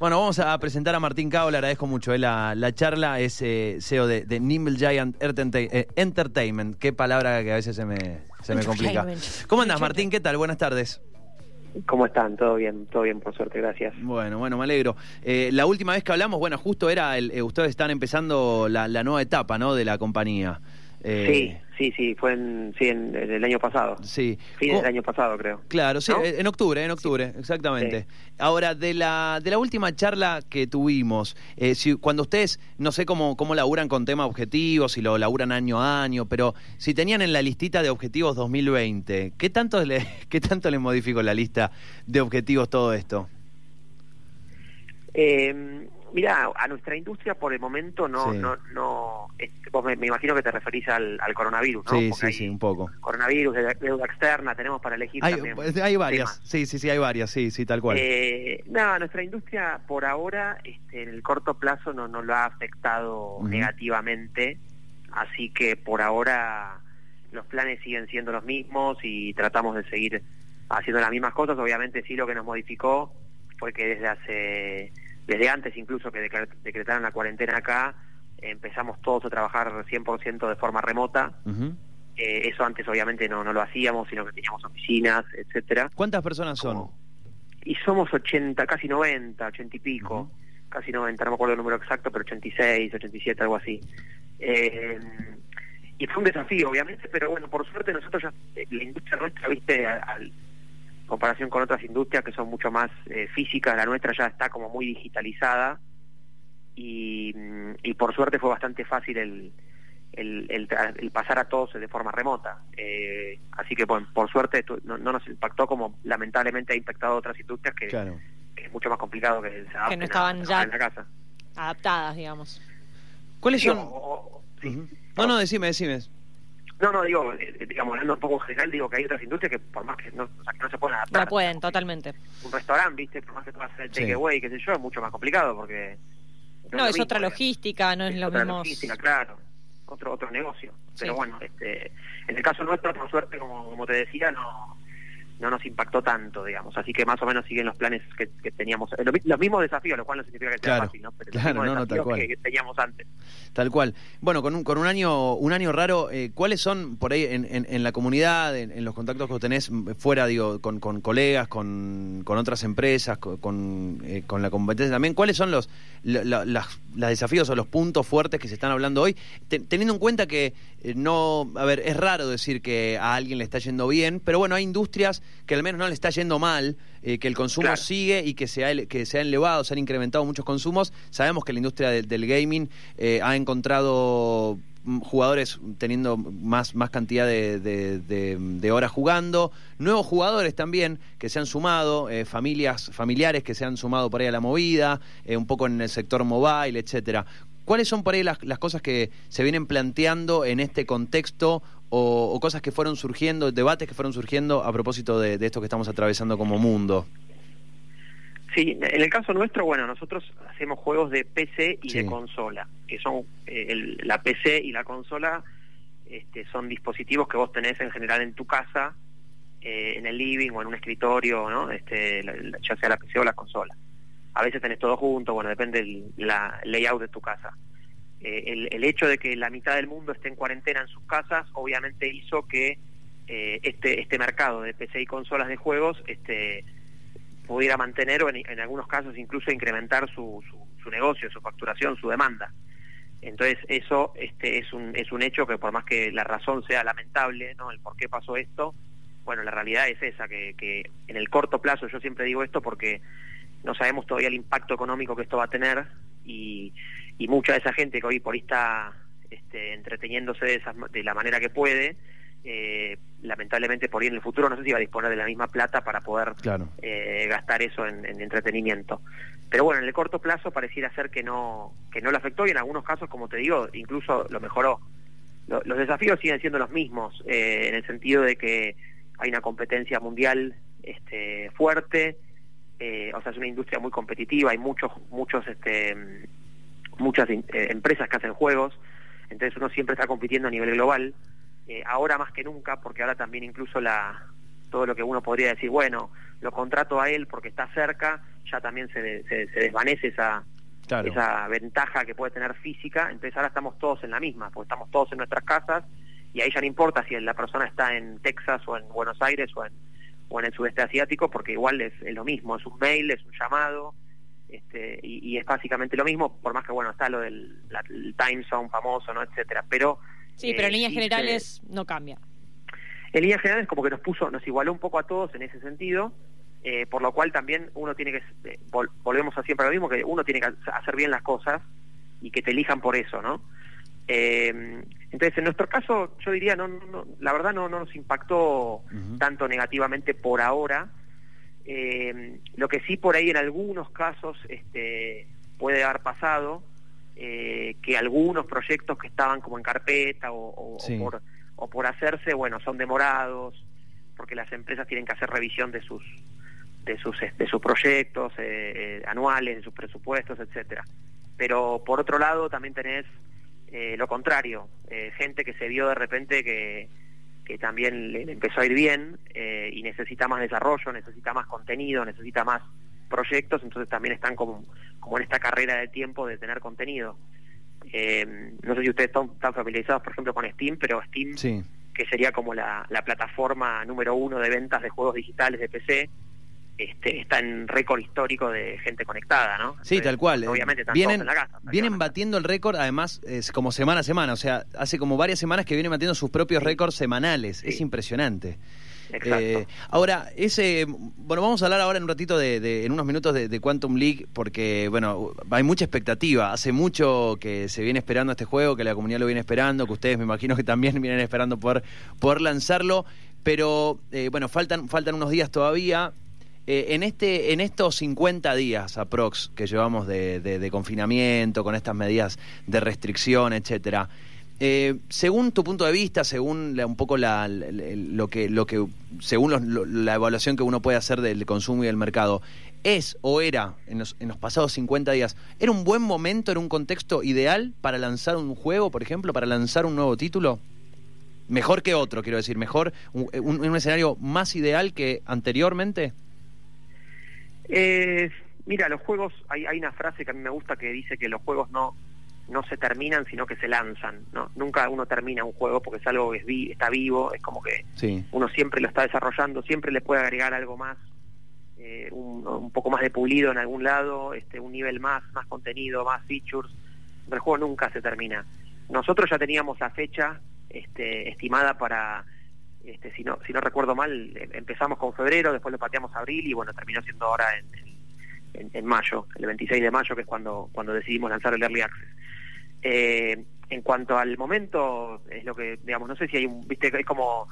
Bueno, vamos a presentar a Martín Cao, le agradezco mucho eh, la, la charla, es eh, CEO de, de Nimble Giant eh, Entertainment, qué palabra que a veces se me, se me complica. ¿Cómo andas, Martín? ¿Qué tal? Buenas tardes. ¿Cómo están? Todo bien, todo bien, por suerte, gracias. Bueno, bueno, me alegro. Eh, la última vez que hablamos, bueno, justo era, el, eh, ustedes están empezando la, la nueva etapa, ¿no?, de la compañía. Eh, sí, sí, sí, fue en, sí, en, en el año pasado. Sí. Fin ¿Cómo- del año pasado, creo. Claro, sí, ¿No? eh, en octubre, en octubre, exactamente. Ahora, de la, de la última charla que tuvimos, eh, si, cuando ustedes, no sé cómo, cómo laburan con tema objetivos, si lo laburan año a año, pero si tenían en la listita de objetivos 2020, ¿qué tanto le, qué tanto le modificó la lista de objetivos todo esto? Eh, mira, a nuestra industria por el momento no, Sí. no, no, vos me, me imagino que te referís al, al coronavirus, ¿no? sí, Porque sí, sí, un poco. Coronavirus, de- deuda externa, tenemos para elegir Hay, también. pues, hay varias, temas. sí, sí, sí, hay varias, sí, sí, tal cual. Eh, nada, nuestra industria por ahora, este, en el corto plazo, no, no lo ha afectado negativamente, así que por ahora los planes siguen siendo los mismos y tratamos de seguir haciendo las mismas cosas. Obviamente sí lo que nos modificó fue que desde hace, desde antes incluso que decre- decretaron la cuarentena acá, empezamos todos a trabajar 100% de forma remota. Eh, eso antes obviamente no, no lo hacíamos, sino que teníamos oficinas, etcétera. ¿Cuántas personas son? Como- Y somos 80, casi 90, 80 y pico, casi 90, no me acuerdo el número exacto, pero 86, 87, algo así. Eh, y fue un desafío, obviamente, pero bueno, por suerte nosotros ya, eh, la industria nuestra, viste, al comparación con otras industrias que son mucho más eh, físicas, la nuestra ya está como muy digitalizada y, mm, y por suerte fue bastante fácil el, el, el tra- el pasar a todos de forma remota. Eh, así que, bueno, por suerte no, no nos impactó como lamentablemente ha impactado a otras industrias que, Claro. que es mucho más complicado que se adapten a estaban trabajar ya- en la casa. adaptadas, digamos. ¿Cuáles son? o- o- sí. Ujú. No, no, decime, decime. No, no, digo, eh, digamos, hablando un poco en general, digo que hay otras industrias que por más que no, o sea, que no se pueden adaptar. No pueden, totalmente. Un restaurante, viste, por más que puedas hacer el Sí. takeaway, qué sé yo, es mucho más complicado porque... No, es mismo, otra logística, no es lo otra mismo. logística, claro, otro otro negocio. Pero Sí. bueno, este, en el caso nuestro, por suerte, como, como te decía, no no nos impactó tanto, digamos. Así que más o menos siguen los planes que, que teníamos. eh, lo mi- los mismos desafíos, lo cual no significa que sea Claro, fácil, ¿no? Pero claro, los no, no, tal cual. que, que teníamos antes. Tal cual. Bueno, con un, con un año un año raro, eh, ¿cuáles son por ahí en, en- en la comunidad, en, en los contactos que vos tenés mm, fuera, digo, con, con colegas, con, con otras empresas, con, con, eh, con la competencia también? ¿Cuáles son los, la- la- las, las desafíos o los puntos fuertes que se están hablando hoy? Te- teniendo en cuenta que eh, no, a ver, es raro decir que a alguien le está yendo bien, pero bueno, hay industrias que al menos no le está yendo mal, eh, que el consumo Claro. sigue y que se, ha, que se han elevado, se han incrementado muchos consumos. Sabemos que la industria del, del gaming eh, ha encontrado mm, jugadores teniendo más, más cantidad de, de- de- de horas jugando, nuevos jugadores también que se han sumado, eh, familias, familiares que se han sumado por ahí a la movida, eh, un poco en el sector mobile, etcétera. ¿Cuáles son por ahí las, las cosas que se vienen planteando en este contexto o, o cosas que fueron surgiendo, debates que fueron surgiendo a propósito de, de esto que estamos atravesando como mundo? Sí, en el caso nuestro, bueno, nosotros hacemos juegos de PC y Sí. de consola, que son eh, el- la PC y la consola este, son dispositivos que vos tenés en general en tu casa, eh, en el living o en un escritorio, ¿no? Este, la- la- ya sea la PC o la consola. A veces tenés todo junto, bueno, depende el la layout de tu casa. Eh, el, hecho de que la mitad del mundo esté en cuarentena en sus casas, obviamente hizo que eh, este este mercado de PC y consolas de juegos, este pudiera mantener o en, en algunos casos incluso incrementar su, su, su negocio, su facturación, su demanda. Entonces eso este es un es un hecho que por más que la razón sea lamentable, no el por qué pasó esto, bueno la realidad es esa que, que en el corto plazo yo siempre digo esto porque no sabemos todavía el impacto económico que esto va a tener y, y mucha de esa gente que hoy por ahí está este, entreteniéndose de, esas de la manera que puede, eh, lamentablemente por ahí en el futuro no sé si va a disponer de la misma plata para poder Claro. eh, gastar eso en, en entretenimiento. Pero bueno, en el corto plazo pareciera ser que no que no lo afectó y en algunos casos, como te digo, incluso lo mejoró. Lo- los desafíos siguen siendo los mismos, eh, en el sentido de que hay una competencia mundial este, fuerte, eh, o sea, es una industria muy competitiva, hay muchos muchos este, muchas eh, empresas que hacen juegos, entonces uno siempre está compitiendo a nivel global, eh, ahora más que nunca, porque ahora también incluso la todo lo que uno podría decir, bueno, lo contrato a él porque está cerca, ya también se, de- se, se desvanece esa, Claro. esa ventaja que puede tener física, entonces ahora estamos todos en la misma, porque estamos todos en nuestras casas y ahí ya no importa si la persona está en Texas o en Buenos Aires o en, o en el sudeste asiático, porque igual es, es lo mismo, es un mail, es un llamado, este, y, y es básicamente lo mismo, por más que bueno, está lo del la- el time zone famoso, ¿no? etcétera, pero Sí, pero en eh, líneas se- generales no cambia. en líneas generales como que nos puso, nos igualó un poco a todos en ese sentido, eh, por lo cual también uno tiene que, eh, vol- volvemos a siempre a lo mismo, que uno tiene que ha- hacer bien las cosas y que te elijan por eso, ¿no? Eh, entonces, en nuestro caso, yo diría, no, no- la verdad no, no nos impactó tanto negativamente por ahora. Eh, lo que sí por ahí en algunos casos este, puede haber pasado, eh, que algunos proyectos que estaban como en carpeta o, o- o Sí. por, o por hacerse, bueno, son demorados, porque las empresas tienen que hacer revisión de sus de sus de sus proyectos eh, anuales, de sus presupuestos, etcétera. Pero por otro lado también tenés eh, lo contrario, eh, gente que se vio de repente que, que también le, le empezó a ir bien eh, y necesita más desarrollo, necesita más contenido, necesita más proyectos, entonces también están como, como en esta carrera de tiempo de tener contenido. Eh, no sé si ustedes están, están familiarizados, por ejemplo, con Steam, pero Steam, Sí. que sería como la, la plataforma número uno de ventas de juegos digitales de PC, este, está en récord histórico de gente conectada, ¿no? Sí, Entonces, tal cual. Eh, Obviamente están vienen, todos en la casa. vienen batiendo el récord, además, es como semana a semana. O sea, hace como varias semanas que vienen batiendo sus propios récords semanales. Sí. Es impresionante. Exacto. Eh, ahora, ese, bueno, vamos a hablar ahora en un ratito de, de- en unos minutos de, de Quantum League, porque, bueno, hay mucha expectativa. Hace mucho que se viene esperando este juego, que la comunidad lo viene esperando, que ustedes me imagino que también vienen esperando poder, poder lanzarlo. Pero, eh, bueno, faltan, faltan unos días todavía. Eh, en, este, en estos 50 días aprox que llevamos de, de- de confinamiento, con estas medidas de restricción, etcétera, eh, según tu punto de vista, según la- un poco la, lo que, lo que, según los- lo- la evaluación que uno puede hacer del consumo y del mercado, es o era en los, pasados 50 días, ¿era un buen momento, era un contexto ideal para lanzar un juego, por ejemplo, para lanzar un nuevo título? Mejor que otro, quiero decir, mejor, un- un escenario más ideal que anteriormente. Eh, mira, los juegos, hay, hay una frase que a mí me gusta que dice que los juegos no no se terminan, sino que se lanzan. ¿no? Nunca uno termina un juego porque es algo que es vi- está vivo, es como que Sí. uno siempre lo está desarrollando, siempre le puede agregar algo más, eh, un, un poco más de pulido en algún lado, este, un nivel más, más contenido, más features. El juego nunca se termina. Nosotros ya teníamos la fecha este, estimada para, este, si no si no recuerdo mal, em- empezamos con febrero, después lo pateamos a abril y bueno, terminó siendo ahora en, en, en mayo, el 26 de mayo, que es cuando, cuando decidimos lanzar el Early Access. Eh, en cuanto al momento, es lo que, digamos, no sé si hay un, viste, es como,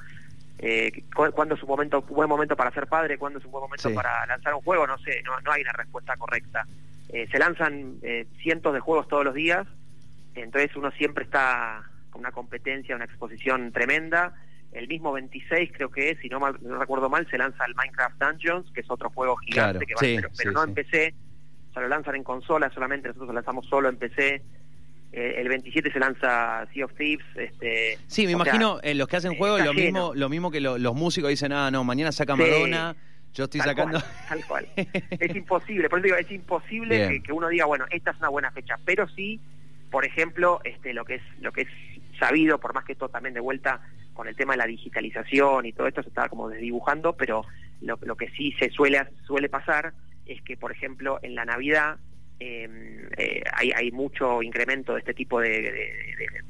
eh, cu- cuándo es un momento, buen momento para ser padre, cuándo es un buen momento Sí. para lanzar un juego, no sé, no, no hay una respuesta correcta. Eh, se lanzan eh, cientos de juegos todos los días, entonces uno siempre está con una competencia, una exposición tremenda. El mismo 26 creo que es, si no, mal- no recuerdo mal, se lanza el Minecraft Dungeons, que es otro juego gigante Claro, que va, sí, pero, pero sí, no en PC, o sea, lo lanzan en consola solamente, nosotros lo lanzamos solo en PC. Eh, el 27 se lanza Sea of Thieves. Este, Sí, me o sea, imagino eh, los que hacen eh, juegos lo mismo, lo mismo que lo- los músicos dicen, ah, no, mañana saca. Madonna, yo estoy Tal sacando. cual, tal cual. es imposible, por eso digo, es imposible que uno diga, bueno, esta es una buena fecha, pero sí, por ejemplo, este lo que es lo que es sabido, por más que esto también de vuelta con el tema de la digitalización y todo esto se estaba como desdibujando, pero lo, que sí se suele suele pasar es que, por ejemplo, en la Navidad eh, eh, hay, mucho incremento de este tipo de,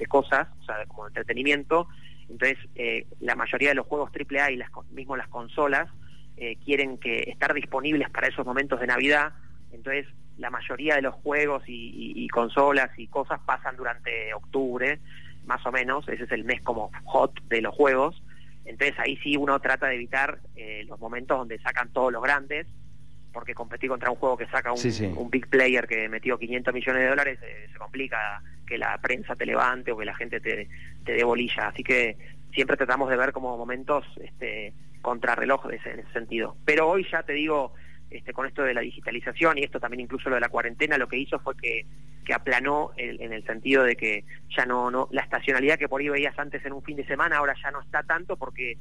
cosas, o sea, como entretenimiento. Entonces, eh, la mayoría de los juegos AAA y las, mismo las consolas eh, quieren que estar disponibles para esos momentos de Navidad. Entonces, la mayoría de los juegos y consolas y cosas pasan durante octubre, más o menos. Ese es el mes como hot de los juegos. Entonces, ahí sí uno trata de evitar eh, los momentos donde sacan todos los grandes porque competir contra un juego que saca un, Sí, sí. un big player que metió 500 millones de dólares eh, se complica que la prensa te levante o que la gente te, te dé bolilla. Así que siempre tratamos de ver como momentos este, contrarreloj ese- en ese sentido. Pero hoy ya te digo, este, con esto de la digitalización y esto también incluso lo de la cuarentena, lo que hizo fue que, que aplanó el- en el sentido de que ya no, no la estacionalidad que por ahí veías antes en un fin de semana ahora ya no está tanto porque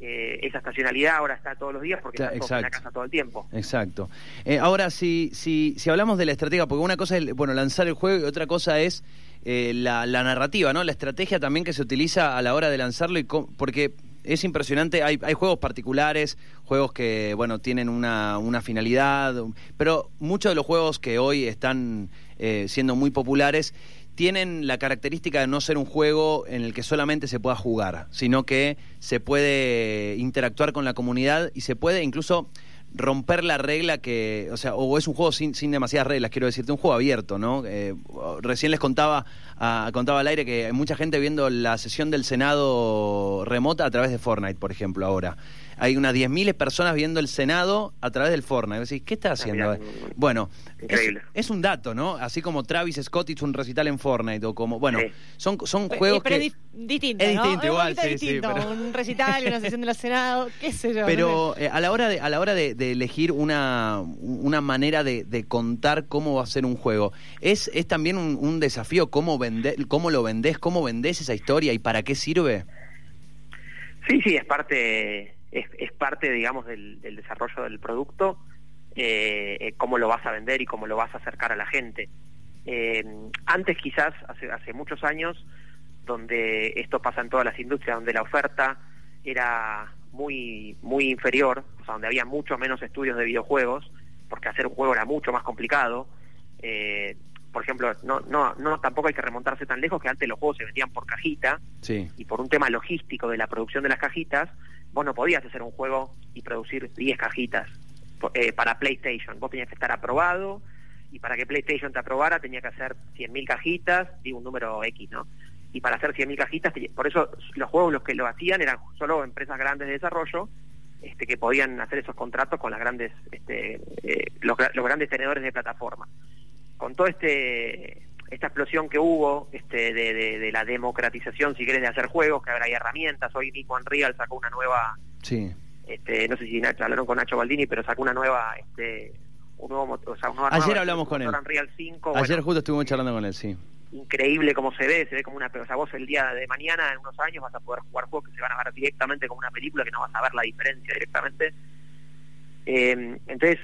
eh, esa estacionalidad ahora está todos los días porque Claro, estás en la casa todo el tiempo. Exacto. Eh, ahora, si, si, si hablamos de la estrategia, porque una cosa es bueno, lanzar el juego y otra cosa es eh, la, la narrativa, ¿no? La estrategia también que se utiliza a la hora de lanzarlo, y porque es impresionante, hay, hay juegos particulares, juegos que, bueno, tienen una, una finalidad, pero muchos de los juegos que hoy están eh, siendo muy populares tienen la característica de no ser un juego en el que solamente se pueda jugar, sino que se puede interactuar con la comunidad y se puede incluso romper la regla que, o sea, o es un juego sin, sin demasiadas reglas, quiero decirte, un juego abierto, ¿no? Eh, recién les contaba, contaba al aire que hay mucha gente viendo la sesión del Senado remota a través de Fortnite, por ejemplo, ahora. Hay unas 10.000 personas viendo el Senado a través del Fortnite. Vos decís, ¿qué está haciendo? mirá, bueno, es, es un dato, ¿no? Así como Travis Scott hizo un recital en Fortnite, o como, bueno, Sí. son, son juegos pero que... es distinto, Es ¿no? distinto, un igual, sí, sí, distinto, pero- Un recital, una sesión de los Senados, qué sé yo. Pero eh, a la hora de a la hora de, de elegir una, una manera de, de contar cómo va a ser un juego, es, es también un, un desafío cómo vender, cómo lo vendés, cómo vendés esa historia y para qué sirve. Sí, sí, es parte, es, es parte, digamos, del, del desarrollo del producto, eh, eh, cómo lo vas a vender y cómo lo vas a acercar a la gente. Eh, antes quizás, hace, hace muchos años, donde esto pasa en todas las industrias, donde la oferta era muy, muy inferior, o sea, donde había mucho menos estudios de videojuegos, porque hacer un juego era mucho más complicado. Eh, por ejemplo, no, no, no, tampoco hay que remontarse tan lejos que antes los juegos se vendían por cajita, Sí. y por un tema logístico de la producción de las cajitas, vos no podías hacer un juego y producir 10 cajitas eh, para PlayStation. Vos tenías que estar aprobado y para que PlayStation te aprobara tenía que hacer 100.000 cajitas, digo un número X, ¿no? Y para hacer 100.000 cajitas, por eso los juegos los que lo hacían eran solo empresas grandes de desarrollo este, que podían hacer esos contratos con las grandes, este, eh, los, los grandes tenedores de plataforma con toda este esta explosión que hubo este de, de- de la democratización si querés de hacer juegos que ahora hay herramientas hoy mismo Unreal sacó una nueva Sí. este no sé si Nacho, hablaron con Nacho Baldini pero sacó una nueva este un nuevo mot- o sea, una nueva Ayer versión hablamos con él. motor Unreal 5 Ayer bueno, justo estuvimos charlando con él, sí. increíble cómo se ve se ve como una o sea vos el día de mañana en unos años vas a poder jugar juegos que se van a ver directamente como una película que no vas a ver la diferencia directamente Eh, entonces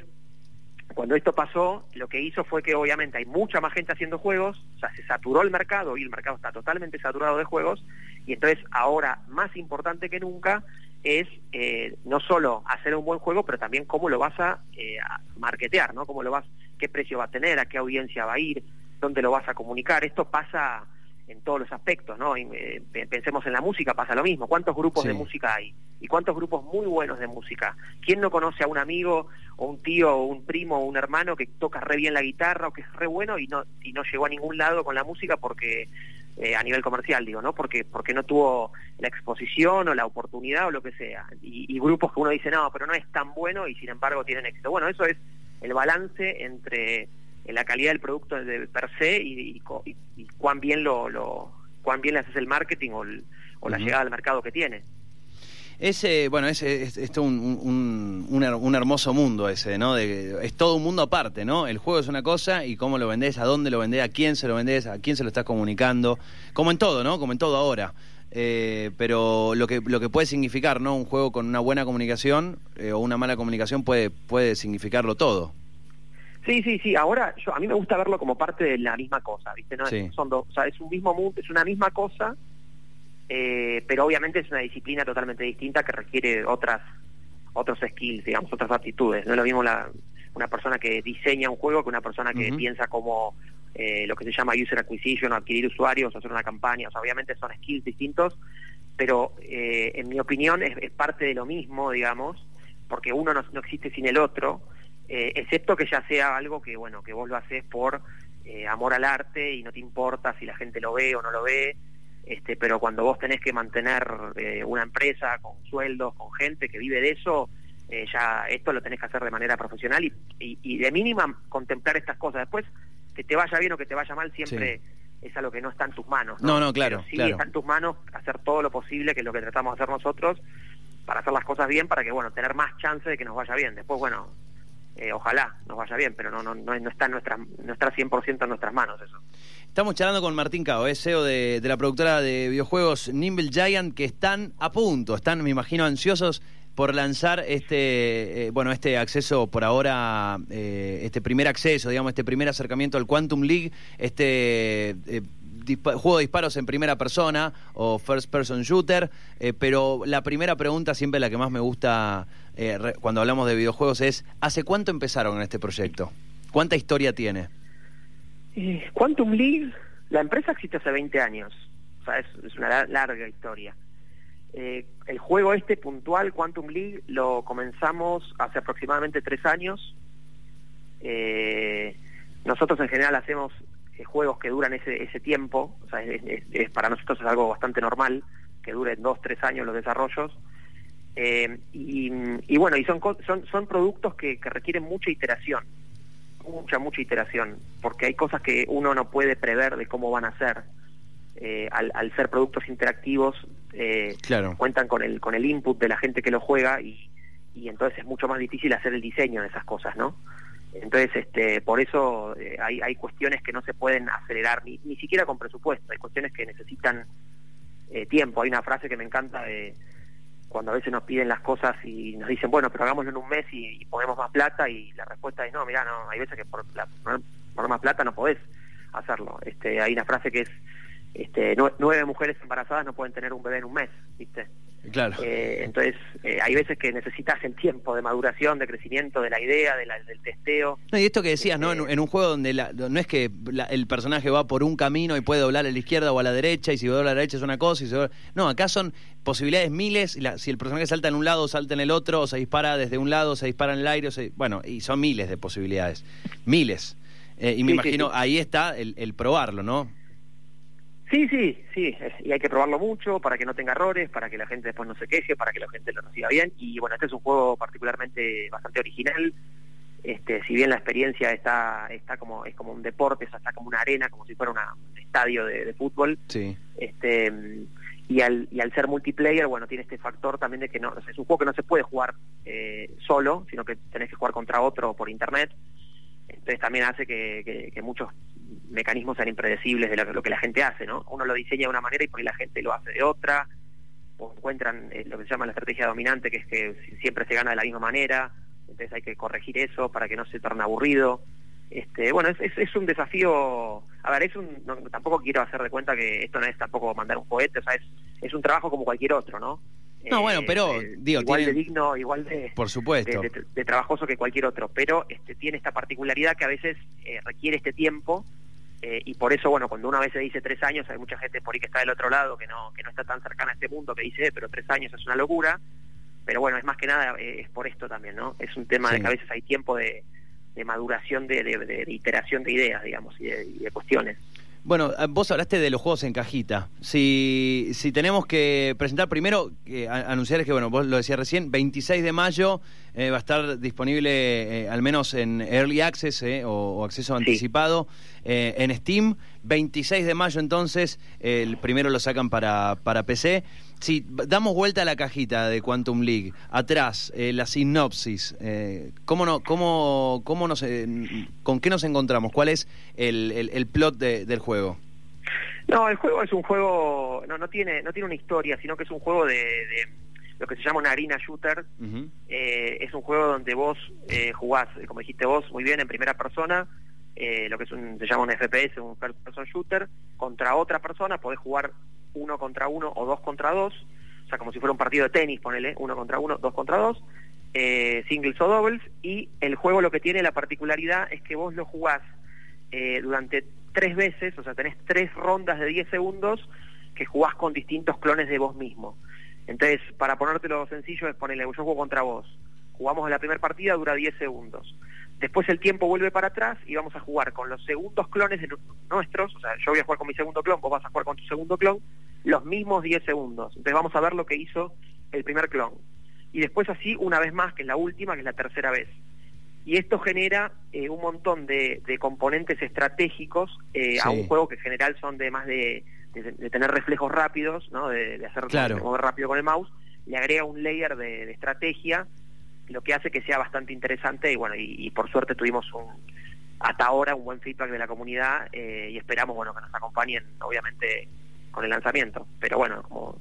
cuando esto pasó, lo que hizo fue que obviamente hay mucha más gente haciendo juegos, o sea, se saturó el mercado y el mercado está totalmente saturado de juegos, y entonces ahora más importante que nunca es eh, no solo hacer un buen juego, pero también cómo lo vas a, eh, a marketear, ¿no? Cómo lo vas, qué precio va a tener, a qué audiencia va a ir, dónde lo vas a comunicar. Esto pasa en todos los aspectos, ¿no? Y, eh, pe- pensemos en la música, pasa lo mismo. ¿Cuántos grupos Sí. de música hay? ¿Y cuántos grupos muy buenos de música? ¿Quién no conoce a un amigo o un tío o un primo o un hermano que toca re bien la guitarra o que es re bueno y no y no llegó a ningún lado con la música porque eh, a nivel comercial digo no porque porque no tuvo la exposición o la oportunidad o lo que sea. Y, y grupos que uno dice no pero no es tan bueno y sin embargo tienen éxito bueno eso es el balance entre eh, la calidad del producto de per se y, y y- cuán bien lo, lo cuán bien le haces el marketing o, el- o la llegada al mercado que tiene Ese, bueno, ese es, es todo un, un, un her- un hermoso mundo ese, ¿no? De- es todo un mundo aparte, ¿no? El juego es una cosa y cómo lo vendés, a dónde lo vendés, a quién se lo vendés, a quién se lo estás comunicando, como en todo, ¿no? Como en todo ahora. Eh, pero lo que lo que puede significar, ¿no? Un juego con una buena comunicación eh, o una mala comunicación puede puede significarlo todo. Sí, sí, sí. Ahora yo a mí me gusta verlo como parte de la misma cosa, ¿viste? No Sí. son dos, o sea, es un mismo mundo, es una misma cosa, eh, pero obviamente es una disciplina totalmente distinta que requiere otras otros skills, digamos, otras aptitudes. No es lo mismo la, una persona que diseña un juego que una persona que piensa como eh, lo que se llama user acquisition, adquirir usuarios, hacer una campaña. O sea, obviamente son skills distintos, pero eh, en mi opinión es, es parte de lo mismo, digamos, porque uno no, no existe sin el otro, eh, excepto que ya sea algo que, bueno, que vos lo haces por amor al arte y no te importa si la gente lo ve o no lo ve, este, pero cuando vos tenés que mantener eh, una empresa con sueldos, con gente que vive de eso, eh, ya esto lo tenés que hacer de manera profesional y, y, y de mínima contemplar estas cosas. Después, que te vaya bien o que te vaya mal, siempre es algo que no está en tus manos. No, no, claro, Pero sí claro. está en tus manos hacer todo lo posible, que es lo que tratamos de hacer nosotros, para hacer las cosas bien, para que, bueno, tener más chance de que nos vaya bien. Después, bueno, eh, ojalá nos vaya bien, pero no, no, no, está en nuestras, no está 100% en nuestras manos eso. Estamos charlando con Martín Cao, es CEO de, la productora de videojuegos Nimble Giant, que están a punto, están, me imagino, ansiosos por lanzar este, eh, bueno, este acceso por ahora, eh, este primer acceso, digamos, este primer acercamiento al Quantum League, este eh, juego de disparos en primera persona o first person shooter, pero la primera pregunta, siempre la que más me gusta cuando hablamos de videojuegos, es ¿hace cuánto empezaron en este proyecto? ¿Cuánta historia tiene? Quantum League, la empresa existe hace 20 años, o sea, es, una larga historia. Eh, el juego este puntual, Quantum League, lo comenzamos hace aproximadamente tres años. Eh, nosotros en general hacemos eh, juegos que duran ese, tiempo, o sea, es, para nosotros es algo bastante normal, que duren dos, tres años los desarrollos. Y, bueno, y son, son, son productos que requieren mucha iteración, mucha, mucha iteración, porque hay cosas que uno no puede prever de cómo van a ser. Eh, al, ser productos interactivos, eh, cuentan con el, con el input de la gente que lo juega y, y entonces es mucho más difícil hacer el diseño de esas cosas, ¿no? Entonces, este, por eso eh, hay, hay cuestiones que no se pueden acelerar, ni, ni siquiera con presupuesto, hay cuestiones que necesitan tiempo. Hay una frase que me encanta de cuando a veces nos piden las cosas y nos dicen, bueno, pero hagámoslo en un mes y, ponemos más plata, y la respuesta es, no, mira, no, hay veces que por, por más plata no podés hacerlo. Este, hay una frase que es, este, nueve mujeres embarazadas no pueden tener un bebé en un mes, ¿viste? Claro. Eh, entonces, eh, hay veces que necesitas el tiempo de maduración, de crecimiento de la idea, de del testeo. No, y esto que decías, ¿no? En, este un juego donde no es que el personaje va por un camino y puede doblar a la izquierda o a la derecha, y si dobla a la derecha es una cosa, y si No, acá son posibilidades miles, y si el personaje salta en un lado, salta en el otro, o se dispara desde un lado, se dispara en el aire, bueno, y son miles de posibilidades. Miles. Eh, y me imagino, ahí está el probarlo, ¿no? Sí, sí, sí, y hay que probarlo mucho para que no tenga errores, para que la gente después no se queje, para que la gente lo reciba bien. Y bueno, este es un juego particularmente bastante original. Este, si bien la experiencia está, está como, es como un deporte, está como una arena, como si fuera un estadio de, fútbol. Sí. Este, y al, y al ser multiplayer, bueno, tiene este factor también de que no, es un juego que no se puede jugar eh, solo, sino que tenés que jugar contra otro por internet. Entonces también hace que, muchos mecanismos sean impredecibles de lo, que la gente hace, ¿no? Uno lo diseña de una manera y por ahí la gente lo hace de otra, o encuentran eh, lo que se llama la estrategia dominante, que es que siempre se gana de la misma manera, entonces hay que corregir eso para que no se torne aburrido. Este, bueno, es, es, un desafío, a ver, es un, tampoco quiero hacer de cuenta que esto no es tampoco mandar un cohete, o sea, es, es un trabajo como cualquier otro, ¿no? No, bueno, eh, pero eh, digo, igual de digno, igual de, por supuesto. De, trabajoso que cualquier otro, pero este, tiene esta particularidad que a veces requiere este tiempo eh, y por eso, bueno, cuando una vez se dice tres años, hay mucha gente por ahí que está del otro lado, que no, que no está tan cercana a este mundo, que dice, eh, pero tres años es una locura. Pero bueno, es más que nada, eh, es por esto también, ¿no? Es un tema de que a veces hay tiempo de, maduración, de, de, iteración de ideas, digamos, y de cuestiones. Bueno, eh, vos hablaste de los juegos en cajita. Si, si tenemos que presentar primero, eh, anunciar que, bueno, vos lo decías recién, 26 de mayo eh, va a estar disponible al menos en Early Access o, acceso anticipado en Steam. 26 de mayo entonces, el primero lo sacan para, para PC. Si damos vuelta a la cajita de Quantum League, atrás, eh, la sinopsis, eh, ¿cómo no, cómo, cómo nos, eh, ¿con qué nos encontramos? ¿Cuál es el, el, plot del juego? No, el juego es un juego, no, no, tiene, no tiene una historia, sino que es un juego de, lo que se llama una arena shooter. es un juego donde vos jugás, como dijiste vos, muy bien, en primera persona, lo que es un, se llama un FPS, un first person shooter, contra otra persona, podés jugar uno contra uno o dos contra dos, o sea, como si fuera un partido de tenis, ponele, uno contra uno, dos contra dos, eh, singles o doubles, y el juego lo que tiene la particularidad es que vos lo jugás eh, durante tres veces, o sea, tenés tres rondas de 10 segundos que jugás con distintos clones de vos mismo. Entonces, para ponértelo sencillo, es ponerle, yo juego contra vos. Jugamos la primera partida, dura 10 segundos. Después el tiempo vuelve para atrás y vamos a jugar con los segundos clones de nuestros, o sea, yo voy a jugar con mi segundo clon, vos vas a jugar con tu segundo clon, los mismos 10 segundos. Entonces vamos a ver lo que hizo el primer clon. Y después así una vez más, que es la última, que es la tercera vez. Y esto genera eh, un montón de, componentes estratégicos eh, a un juego que en general son de más de, tener reflejos rápidos, ¿no? de, hacer claro. mover rápido con el mouse. Le agrega un layer de, estrategia lo que hace que sea bastante interesante y bueno, y, por suerte tuvimos un, hasta ahora un buen feedback de la comunidad eh, y esperamos bueno que nos acompañen obviamente con el lanzamiento. Pero bueno, como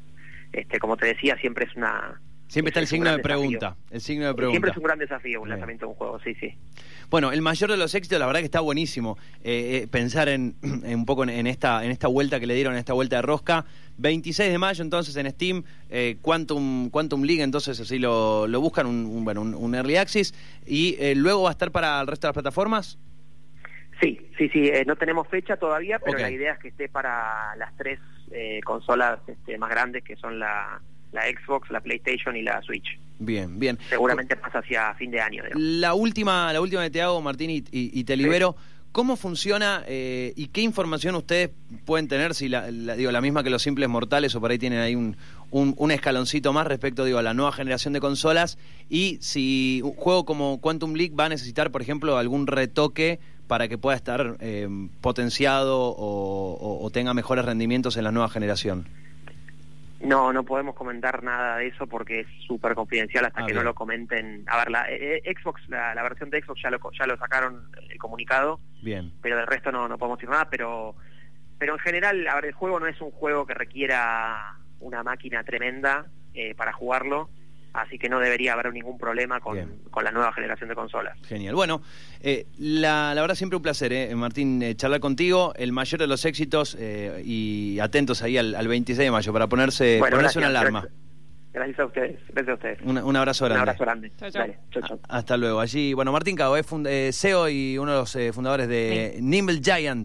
este como te decía, siempre es una Siempre está el signo de pregunta. El signo de pregunta. Siempre es un gran desafío un lanzamiento de un juego, sí, sí. Bueno, el mayor de los éxitos, la verdad que está buenísimo. Eh, eh, pensar en, un poco en, esta, en esta vuelta que le dieron, en esta vuelta de rosca. 26 de mayo entonces en Steam, eh, Quantum, Quantum League, entonces así lo, lo buscan, un, bueno, un, Early Access. ¿Y luego va a estar para el resto de las plataformas? Sí, sí, sí, no tenemos fecha todavía, pero la idea es que esté para las tres consolas este, más grandes que son la la Xbox, la PlayStation y la Switch. Bien, bien. Seguramente pasa hacia fin de año. La última, la última que te hago, Martín, y, te libero. ¿Cómo funciona eh, y qué información ustedes pueden tener, si la, digo, la misma que los simples mortales o por ahí tienen ahí un, un, escaloncito más respecto digo, a la nueva generación de consolas? Y si un juego como Quantum League va a necesitar, por ejemplo, algún retoque para que pueda estar eh, potenciado o tenga mejores rendimientos en la nueva generación. No, no podemos comentar nada de eso porque es súper confidencial hasta ah, que no lo comenten. A ver, la eh, eh, Xbox, la, versión de Xbox ya lo, ya lo sacaron el comunicado. Bien. Pero del resto no, no podemos decir nada, pero pero en general, a ver, el juego no es un juego que requiera una máquina tremenda eh, para jugarlo así que no debería haber ningún problema con, la nueva generación de consolas. Genial. Bueno, eh, la, la, verdad siempre un placer, eh, Martín, eh, charlar contigo. El mayor de los éxitos y atentos ahí al, 26 de mayo para ponerse, ponerse una alarma. Gracias. a ustedes, gracias a ustedes. Un, abrazo grande. Un abrazo grande. Hasta luego. Allí, bueno, Martín Cabo es CEO y uno de los fundadores de Nimble Giant.